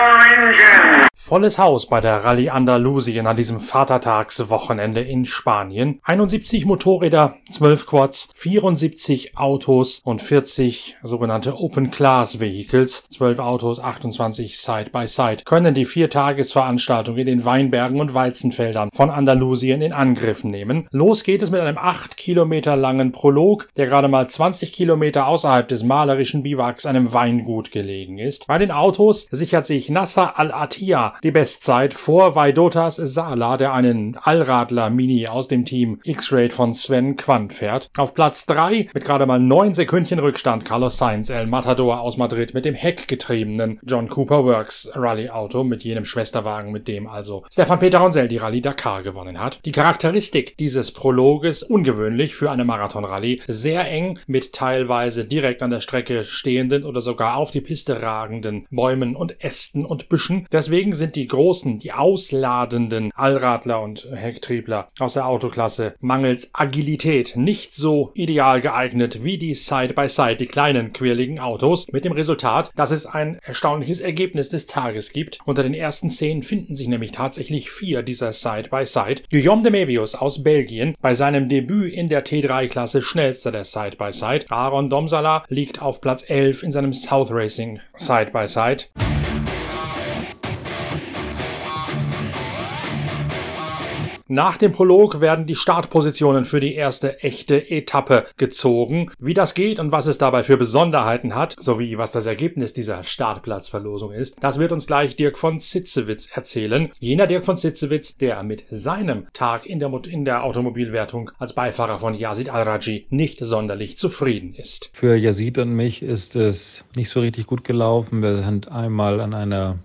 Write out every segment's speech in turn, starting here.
your engine! Volles Haus bei der Rallye Andalusien an diesem Vatertagswochenende in Spanien. 71 Motorräder, 12 Quads, 74 Autos und 40 sogenannte Open Class Vehicles, 12 Autos, 28 Side by Side, können die Viertagesveranstaltung in den Weinbergen und Weizenfeldern von Andalusien in Angriff nehmen. Los geht es mit einem 8 Kilometer langen Prolog, der gerade mal 20 Kilometer außerhalb des malerischen Biwaks einem Weingut gelegen ist. Bei den Autos sichert sich Nasser Al-Attiyah die Bestzeit vor Vaidotas Sala, der einen Allradler Mini aus dem Team X-Raid von Sven Quandt fährt. Auf Platz 3 mit gerade mal 9 Sekündchen Rückstand Carlos Sainz El Matador aus Madrid mit dem heckgetriebenen John Cooper Works Rallye Auto mit jenem Schwesterwagen, mit dem also Stefan Peter Ronsell die Rallye Dakar gewonnen hat. Die Charakteristik dieses Prologes ungewöhnlich für eine Marathon-Rallye, sehr eng mit teilweise direkt an der Strecke stehenden oder sogar auf die Piste ragenden Bäumen und Ästen und Büschen. Deswegen sind die großen, die ausladenden Allradler und Hecktriebler aus der Autoklasse mangels Agilität nicht so ideal geeignet wie die Side-by-Side, -Side, die kleinen quirligen Autos, mit dem Resultat, dass es ein erstaunliches Ergebnis des Tages gibt. Unter den ersten zehn finden sich nämlich tatsächlich vier dieser Side-by-Side. -Side. Guillaume de Mevius aus Belgien, bei seinem Debüt in der T3-Klasse schnellster der Side-by-Side. -Side. Aaron Domsala liegt auf Platz 11 in seinem South Racing Side-by-Side. -Side. Nach dem Prolog werden die Startpositionen für die erste echte Etappe gezogen. Wie das geht und was es dabei für Besonderheiten hat, sowie was das Ergebnis dieser Startplatzverlosung ist, das wird uns gleich Dirk von Zitzewitz erzählen. Jener Dirk von Zitzewitz, der mit seinem Tag in der, in der Automobilwertung als Beifahrer von Yazid Al-Raji nicht sonderlich zufrieden ist. Für Yazid und mich ist es nicht so richtig gut gelaufen. Wir sind einmal an einer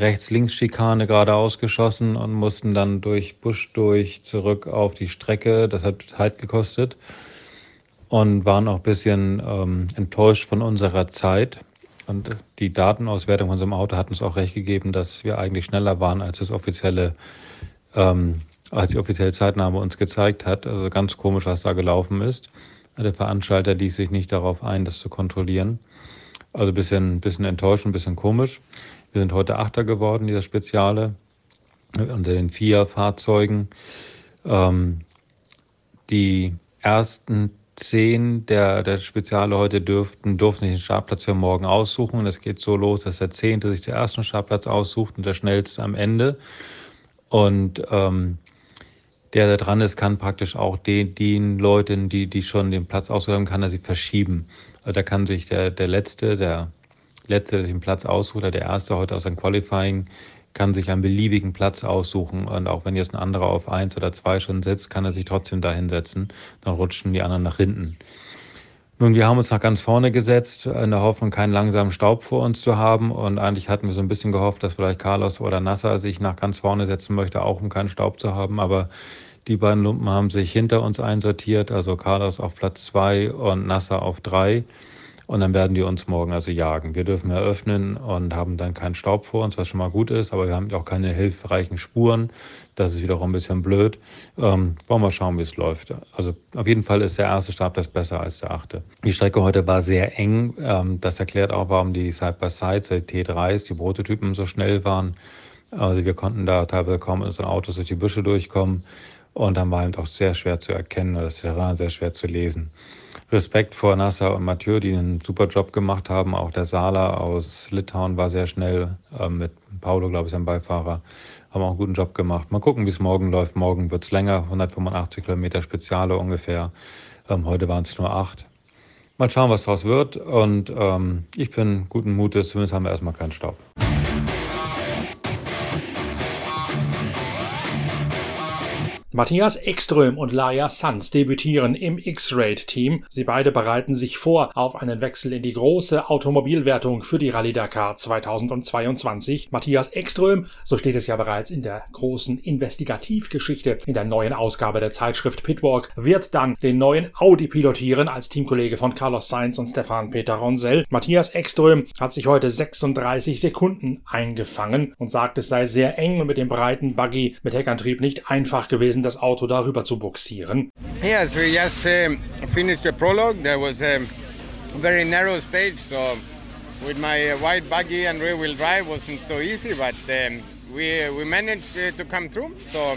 Rechts-Links-Schikane geradeaus geschossen und mussten dann durch Busch durch zurück auf die Strecke. Das hat Zeit gekostet und waren auch ein bisschen ähm, enttäuscht von unserer Zeit. Und die Datenauswertung von unserem Auto hat uns auch recht gegeben, dass wir eigentlich schneller waren, als das offizielle, ähm, als die offizielle Zeitnahme uns gezeigt hat. Also ganz komisch, was da gelaufen ist. Der Veranstalter ließ sich nicht darauf ein, das zu kontrollieren. Also ein bisschen, bisschen enttäuscht, ein bisschen komisch. Wir sind heute Achter geworden, dieser Speziale, unter den vier Fahrzeugen. Ähm, die ersten zehn der, der Speziale heute dürften, durften sich den Startplatz für morgen aussuchen. Und es geht so los, dass der Zehnte sich den ersten Startplatz aussucht und der Schnellste am Ende. Und ähm, der da dran ist, kann praktisch auch den, den Leuten, die, die schon den Platz haben, kann er sie verschieben. Also da kann sich der, der Letzte, der Letzte, der sich einen Platz aussucht, der Erste heute aus einem Qualifying, kann sich einen beliebigen Platz aussuchen. Und auch wenn jetzt ein anderer auf eins oder zwei schon sitzt, kann er sich trotzdem da hinsetzen. Dann rutschen die anderen nach hinten. Nun, wir haben uns nach ganz vorne gesetzt, in der Hoffnung, keinen langsamen Staub vor uns zu haben. Und eigentlich hatten wir so ein bisschen gehofft, dass vielleicht Carlos oder Nasser sich nach ganz vorne setzen möchte, auch um keinen Staub zu haben. Aber die beiden Lumpen haben sich hinter uns einsortiert, also Carlos auf Platz zwei und Nasser auf drei. Und dann werden die uns morgen also jagen. Wir dürfen eröffnen und haben dann keinen Staub vor uns, was schon mal gut ist, aber wir haben auch keine hilfreichen Spuren. Das ist wiederum ein bisschen blöd. Ähm, wollen wir schauen, wie es läuft. Also auf jeden Fall ist der erste Startplatz besser als der achte. Die Strecke heute war sehr eng. Ähm, das erklärt auch, warum die Side-by-Side, die T3s, die Prototypen so schnell waren. Also wir konnten da teilweise kaum in unseren Autos durch die Büsche durchkommen. Und dann war eben auch sehr schwer zu erkennen, das Terrain sehr schwer zu lesen. Respekt vor Nasser und Mathieu, die einen super Job gemacht haben. Auch der Sala aus Litauen war sehr schnell, äh, mit Paulo, glaube ich, am Beifahrer. Haben auch einen guten Job gemacht. Mal gucken, wie es morgen läuft. Morgen wird es länger, 185 Kilometer Speziale ungefähr. Ähm, heute waren es nur acht. Mal schauen, was daraus wird. Und ähm, ich bin guten Mutes, zumindest haben wir erstmal keinen Staub. Matthias Ekström und Laia Sanz debütieren im X-Raid-Team. Sie beide bereiten sich vor auf einen Wechsel in die große Automobilwertung für die Rallye Dakar 2022. Matthias Ekström, so steht es ja bereits in der großen Investigativgeschichte in der neuen Ausgabe der Zeitschrift Pitwalk, wird dann den neuen Audi pilotieren als Teamkollege von Carlos Sainz und Stefan Peter Ronsell. Matthias Ekström hat sich heute 36 Sekunden eingefangen und sagt, es sei sehr eng und mit dem breiten Buggy mit Heckantrieb nicht einfach gewesen, gewesen, das Auto darüber zu boxieren. Yes, we just um, finished the prologue. There was a very narrow stage, so with my white buggy and rear wheel drive wasn't so easy, but um, we, we managed uh, to come through. So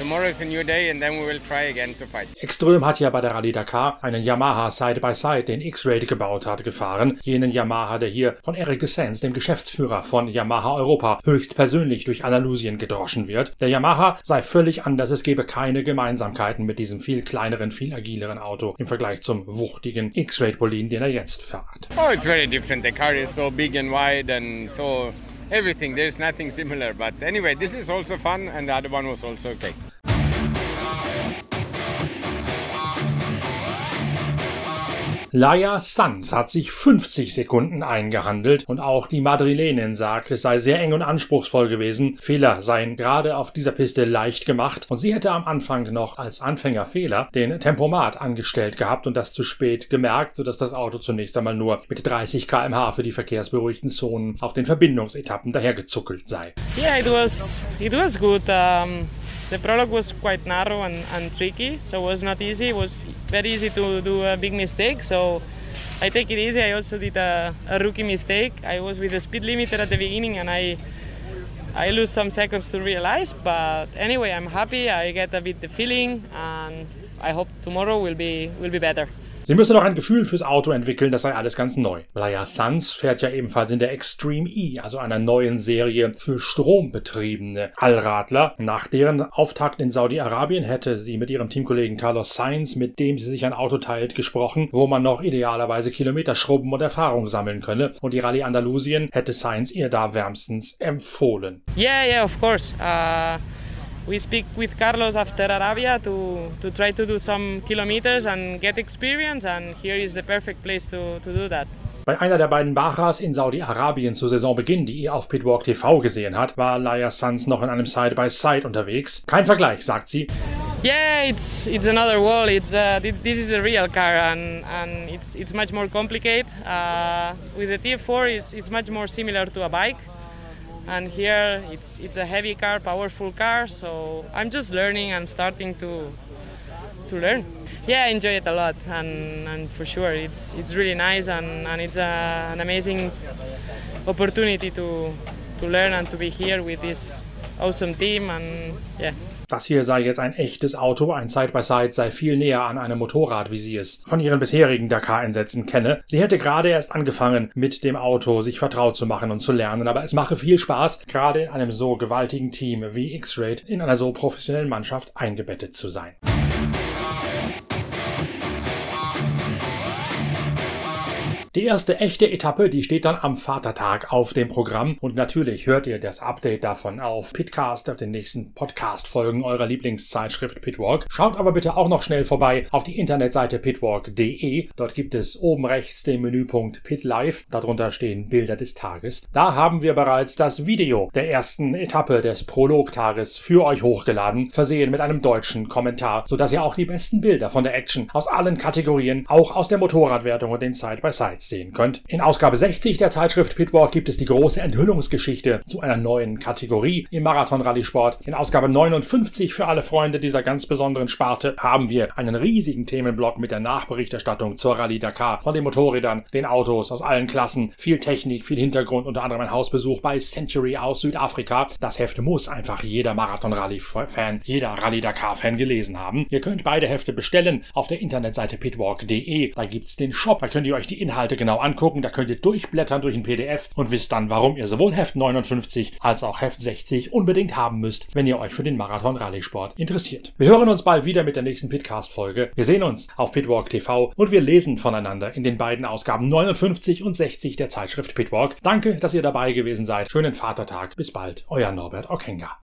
Tomorrow is a new day and then we will try again to fight. Extrem hat ja bei der Rallye Dakar einen Yamaha Side-by-Side, -Side, den X-Raid gebaut hat, gefahren. Jenen Yamaha, der hier von Eric Descens, dem Geschäftsführer von Yamaha Europa, höchst persönlich durch Andalusien gedroschen wird. Der Yamaha sei völlig anders, es gebe keine Gemeinsamkeiten mit diesem viel kleineren, viel agileren Auto im Vergleich zum wuchtigen X-Raid Bolin, den er jetzt fährt. Oh, it's very different. The car is so big and wide and so everything. There's nothing similar. But anyway, this is also fun, and the other one was also okay. Laia Sanz hat sich 50 Sekunden eingehandelt und auch die Madrilenin sagt, es sei sehr eng und anspruchsvoll gewesen. Fehler seien gerade auf dieser Piste leicht gemacht und sie hätte am Anfang noch als Anfängerfehler den Tempomat angestellt gehabt und das zu spät gemerkt, sodass das Auto zunächst einmal nur mit 30 km/h für die verkehrsberuhigten Zonen auf den Verbindungsetappen dahergezuckelt sei. Yeah, it was it was good. Um The prologue was quite narrow and, and tricky, so it was not easy. It was very easy to do a big mistake, so I take it easy. I also did a, a rookie mistake. I was with the speed limiter at the beginning and I I lose some seconds to realize, but anyway, I'm happy. I get a bit the feeling and I hope tomorrow will be will be better. Sie müsse noch ein Gefühl fürs Auto entwickeln, das sei alles ganz neu. Laia Sanz fährt ja ebenfalls in der Extreme E, also einer neuen Serie für strombetriebene Allradler. Nach deren Auftakt in Saudi-Arabien hätte sie mit ihrem Teamkollegen Carlos Sainz, mit dem sie sich ein Auto teilt, gesprochen, wo man noch idealerweise Kilometer schrubben und Erfahrung sammeln könne. Und die Rallye Andalusien hätte Sainz ihr da wärmstens empfohlen. Yeah, yeah, of course. Uh we speak with Carlos after Arabia to, to try to do some kilometers and get experience, and here is the perfect place to, to do that. Bei einer der beiden Bajas in Saudi-Arabien zu Saisonbeginn, die ihr auf Pitwalk TV gesehen hat, war Laia Sanz noch in einem Side-by-Side -Side unterwegs. Kein Vergleich, sagt sie. Yeah, it's it's another world. It's uh, this is a real car, and and it's it's much more complicated. Uh, with the TF4, it's it's much more similar to a bike. And here it's it's a heavy car powerful car so i'm just learning and starting to to learn. Yeah i enjoy it a lot and, and for sure it's it's really nice and, and it's a, an amazing opportunity to to learn and to be here with this team and yeah Das hier sei jetzt ein echtes Auto, ein Side-by-Side -Side sei viel näher an einem Motorrad, wie sie es von ihren bisherigen Dakar-Einsätzen kenne. Sie hätte gerade erst angefangen, mit dem Auto sich vertraut zu machen und zu lernen, aber es mache viel Spaß, gerade in einem so gewaltigen Team wie X-Raid in einer so professionellen Mannschaft eingebettet zu sein. Die erste echte Etappe, die steht dann am Vatertag auf dem Programm und natürlich hört ihr das Update davon auf Pitcast, auf den nächsten Podcast-Folgen eurer Lieblingszeitschrift Pitwalk. Schaut aber bitte auch noch schnell vorbei auf die Internetseite pitwalk.de. Dort gibt es oben rechts den Menüpunkt Pit Live. Darunter stehen Bilder des Tages. Da haben wir bereits das Video der ersten Etappe des Prologtages für euch hochgeladen, versehen mit einem deutschen Kommentar, sodass ihr auch die besten Bilder von der Action aus allen Kategorien, auch aus der Motorradwertung und den Side-by-Side bereits sehen könnt. In Ausgabe 60 der Zeitschrift Pitwalk gibt es die große Enthüllungsgeschichte zu einer neuen Kategorie im Marathon-Rallye-Sport. In Ausgabe 59 für alle Freunde dieser ganz besonderen Sparte haben wir einen riesigen Themenblock mit der Nachberichterstattung zur Rallye Dakar von den Motorrädern, den Autos aus allen Klassen, viel Technik, viel Hintergrund, unter anderem ein Hausbesuch bei Century aus Südafrika. Das Heft muss einfach jeder Marathon-Rallye-Fan, jeder Rallye Dakar-Fan gelesen haben. Ihr könnt beide Hefte bestellen auf der Internetseite pitwalk.de. Da gibt's den Shop, da könnt ihr euch die Inhalte Inhalte genau angucken. Da könnt ihr durchblättern durch ein PDF und wisst dann, warum ihr sowohl Heft 59 als auch Heft 60 unbedingt haben müsst, wenn ihr euch für den Marathon Rallye-Sport interessiert. Wir hören uns bald wieder mit der nächsten Pitcast-Folge. Wir sehen uns auf Pitwalk TV und wir lesen voneinander in den beiden Ausgaben 59 und 60 der Zeitschrift Pitwalk. Danke, dass ihr dabei gewesen seid. Schönen Vatertag. Bis bald. Euer Norbert Okenga.